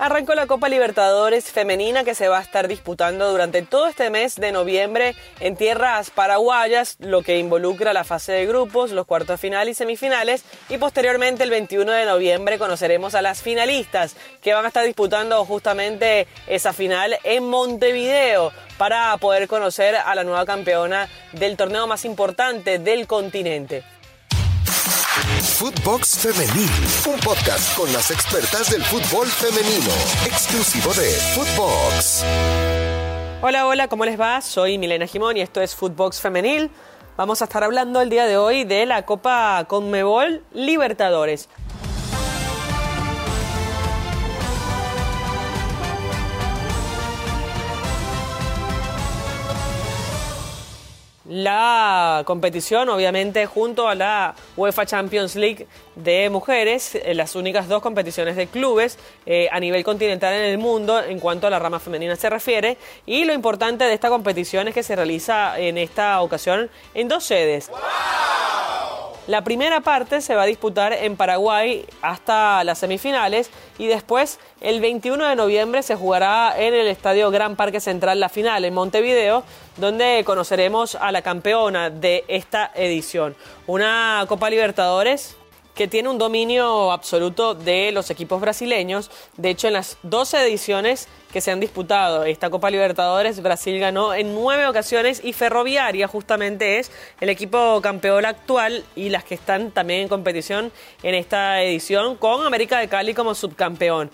Arrancó la Copa Libertadores femenina que se va a estar disputando durante todo este mes de noviembre en tierras paraguayas, lo que involucra la fase de grupos, los cuartos de final y semifinales. Y posteriormente, el 21 de noviembre, conoceremos a las finalistas que van a estar disputando justamente esa final en Montevideo para poder conocer a la nueva campeona del torneo más importante del continente. Footbox Femenil, un podcast con las expertas del fútbol femenino, exclusivo de Footbox. Hola, hola, ¿cómo les va? Soy Milena Jimón y esto es Footbox Femenil. Vamos a estar hablando el día de hoy de la Copa Conmebol Libertadores. La competición, obviamente, junto a la UEFA Champions League de mujeres, eh, las únicas dos competiciones de clubes eh, a nivel continental en el mundo en cuanto a la rama femenina se refiere. Y lo importante de esta competición es que se realiza en esta ocasión en dos sedes. La primera parte se va a disputar en Paraguay hasta las semifinales y después el 21 de noviembre se jugará en el Estadio Gran Parque Central la final en Montevideo, donde conoceremos a la campeona de esta edición. Una Copa Libertadores que tiene un dominio absoluto de los equipos brasileños. De hecho, en las 12 ediciones que se han disputado esta Copa Libertadores, Brasil ganó en nueve ocasiones y Ferroviaria justamente es el equipo campeón actual y las que están también en competición en esta edición con América de Cali como subcampeón.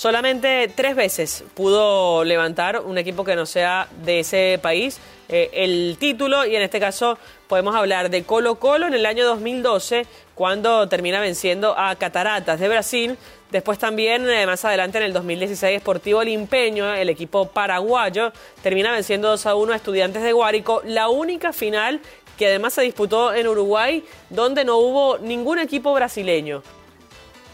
Solamente tres veces pudo levantar un equipo que no sea de ese país eh, el título y en este caso podemos hablar de Colo Colo en el año 2012 cuando termina venciendo a Cataratas de Brasil. Después también eh, más adelante en el 2016 Sportivo Limpeño, el equipo paraguayo, termina venciendo 2 a 1 a Estudiantes de Guárico, la única final que además se disputó en Uruguay donde no hubo ningún equipo brasileño.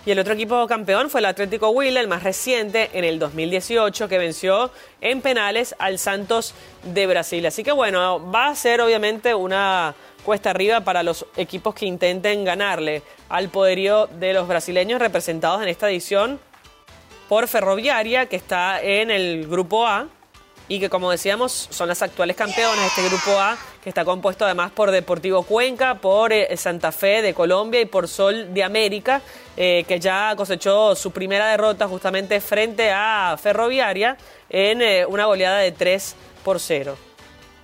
Y el otro equipo campeón fue el Atlético Huila, el más reciente, en el 2018, que venció en penales al Santos de Brasil. Así que bueno, va a ser obviamente una cuesta arriba para los equipos que intenten ganarle al poderío de los brasileños representados en esta edición por Ferroviaria, que está en el grupo A, y que como decíamos son las actuales campeonas de este grupo A, que está compuesto además por Deportivo Cuenca, por eh, Santa Fe de Colombia y por Sol de América, eh, que ya cosechó su primera derrota justamente frente a Ferroviaria en eh, una goleada de 3 por 0.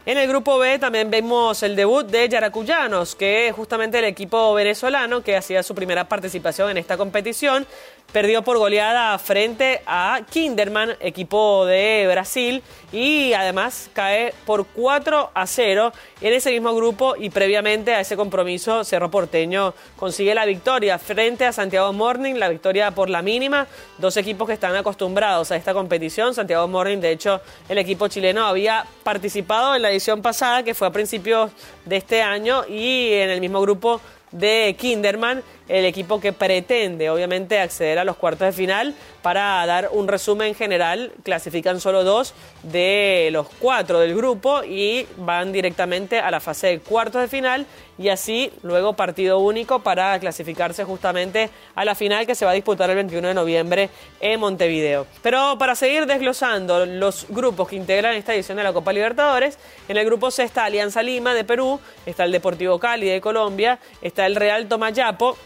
En el grupo B también vemos el debut de Yaracuyanos, que es justamente el equipo venezolano que hacía su primera participación en esta competición. Perdió por goleada frente a Kinderman, equipo de Brasil, y además cae por 4 a 0 en ese mismo grupo y previamente a ese compromiso Cerro Porteño consigue la victoria frente a Santiago Morning, la victoria por la mínima, dos equipos que están acostumbrados a esta competición. Santiago Morning, de hecho, el equipo chileno había participado en la edición pasada, que fue a principios de este año, y en el mismo grupo de Kinderman el equipo que pretende obviamente acceder a los cuartos de final. Para dar un resumen general, clasifican solo dos de los cuatro del grupo y van directamente a la fase de cuartos de final y así luego partido único para clasificarse justamente a la final que se va a disputar el 21 de noviembre en Montevideo. Pero para seguir desglosando los grupos que integran esta edición de la Copa Libertadores, en el grupo C está Alianza Lima de Perú, está el Deportivo Cali de Colombia, está el Real Tomayapo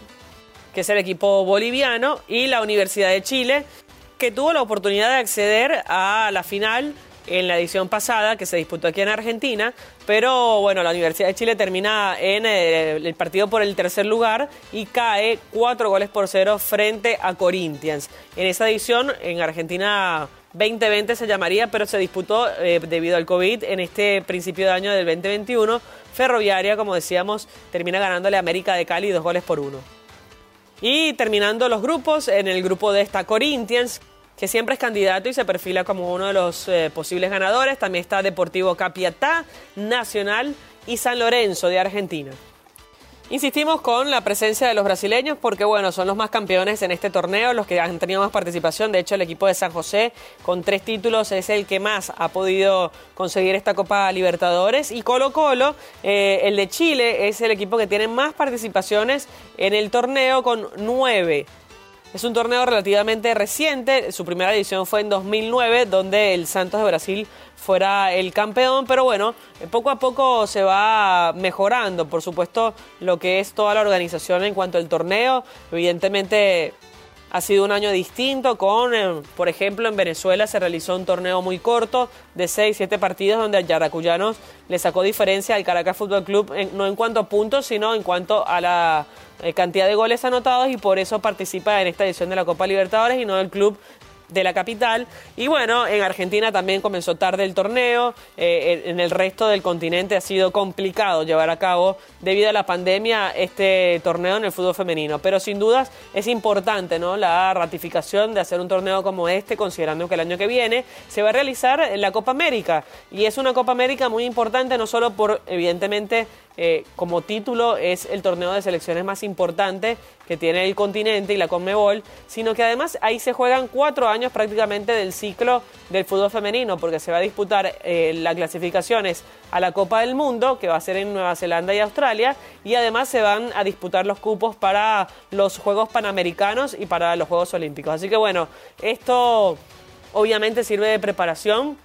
que es el equipo boliviano, y la Universidad de Chile, que tuvo la oportunidad de acceder a la final en la edición pasada que se disputó aquí en Argentina, pero bueno, la Universidad de Chile termina en eh, el, partido por el tercer lugar y cae cuatro goles por cero frente a Corinthians. En esa edición, en Argentina 2020 se llamaría, pero se disputó eh, debido al COVID en este principio de año del 2021. Ferroviaria, como decíamos, termina ganándole América de Cali dos goles por uno. Y terminando los grupos, en el grupo de esta Corinthians, que siempre es candidato y se perfila como uno de los eh, posibles ganadores. También está Deportivo Capiatá, Nacional y San Lorenzo de Argentina. Insistimos con la presencia de los brasileños porque, bueno, son los más campeones en este torneo, los que han tenido más participación. De hecho, el equipo de San José, con tres títulos, es el que más ha podido conseguir esta Copa Libertadores. Y Colo Colo, eh, el de Chile, es el equipo que tiene más participaciones en el torneo, con nueve. Es un torneo relativamente reciente, su primera edición fue en 2009, donde el Santos de Brasil fuera el campeón, pero bueno, poco a poco se va mejorando, por supuesto, lo que es toda la organización en cuanto al torneo. Evidentemente ha sido un año distinto con, eh, por ejemplo, en Venezuela se realizó un torneo muy corto de 6, 7 partidos donde el Yaracuyanos le sacó diferencia al Caracas Fútbol Club, no en cuanto a puntos, sino en cuanto a la eh, cantidad de goles anotados y por eso participa en esta edición de la Copa Libertadores y no del club de la capital. Y bueno, en Argentina también comenzó tarde el torneo. Eh, en el resto del continente ha sido complicado llevar a cabo, debido a la pandemia, este torneo en el fútbol femenino. Pero sin dudas es importante ¿no? la ratificación de hacer un torneo como este, considerando que el año que viene se va a realizar la Copa América. Y es una Copa América muy importante, no solo por, evidentemente, eh, como título es el torneo de selecciones más importante que tiene el continente y la Conmebol, sino que además ahí se juegan cuatro años prácticamente del ciclo del fútbol femenino, porque se va a disputar eh, las clasificaciones a la Copa del Mundo, que va a ser en Nueva Zelanda y Australia, y además se van a disputar los cupos para los Juegos Panamericanos y para los Juegos Olímpicos. Así que bueno, esto obviamente sirve de preparación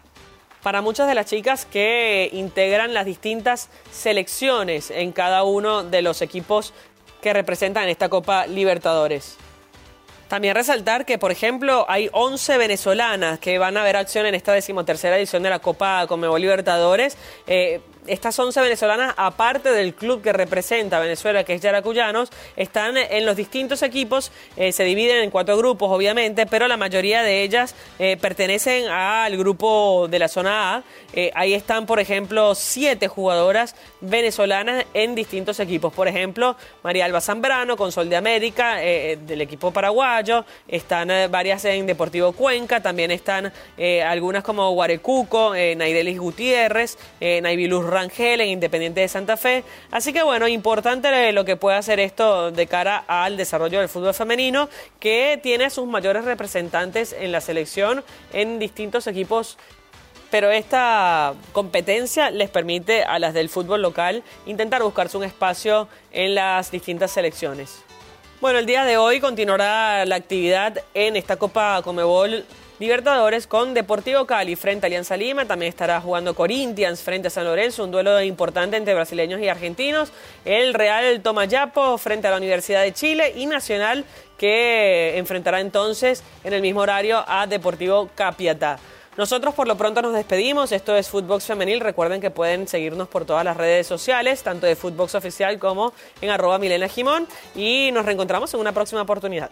para muchas de las chicas que integran las distintas selecciones en cada uno de los equipos que representan esta Copa Libertadores. También resaltar que, por ejemplo, hay 11 venezolanas que van a ver acción en esta decimotercera edición de la Copa Conmebol Libertadores. Eh, estas 11 venezolanas, aparte del club que representa a Venezuela, que es Yaracuyanos, están en los distintos equipos, eh, se dividen en cuatro grupos, obviamente, pero la mayoría de ellas eh, pertenecen al grupo de la zona A. Eh, ahí están, por ejemplo, siete jugadoras venezolanas en distintos equipos. Por ejemplo, María Alba Zambrano con Sol de América, del equipo paraguayo. Están varias en Deportivo Cuenca, también están algunas como Guarecuco, Naidelis Gutiérrez, Naibiluz Rangel en Independiente de Santa Fe. Así que bueno, importante lo que puede hacer esto de cara al desarrollo del fútbol femenino, que tiene sus mayores representantes en la selección en distintos equipos pero esta competencia les permite a las del fútbol local intentar buscarse un espacio en las distintas selecciones. Bueno, el día de hoy continuará la actividad en esta Copa Comebol Libertadores con Deportivo Cali frente a Alianza Lima. También estará jugando Corinthians frente a San Lorenzo, un duelo importante entre brasileños y argentinos. El Real Tomayapo frente a la Universidad de Chile y Nacional que enfrentará entonces en el mismo horario a Deportivo Capiatá. Nosotros por lo pronto nos despedimos. Esto es Footbox Femenil. Recuerden que pueden seguirnos por todas las redes sociales, tanto de Footbox Oficial como en arroba Milena Jimón. Y nos reencontramos en una próxima oportunidad.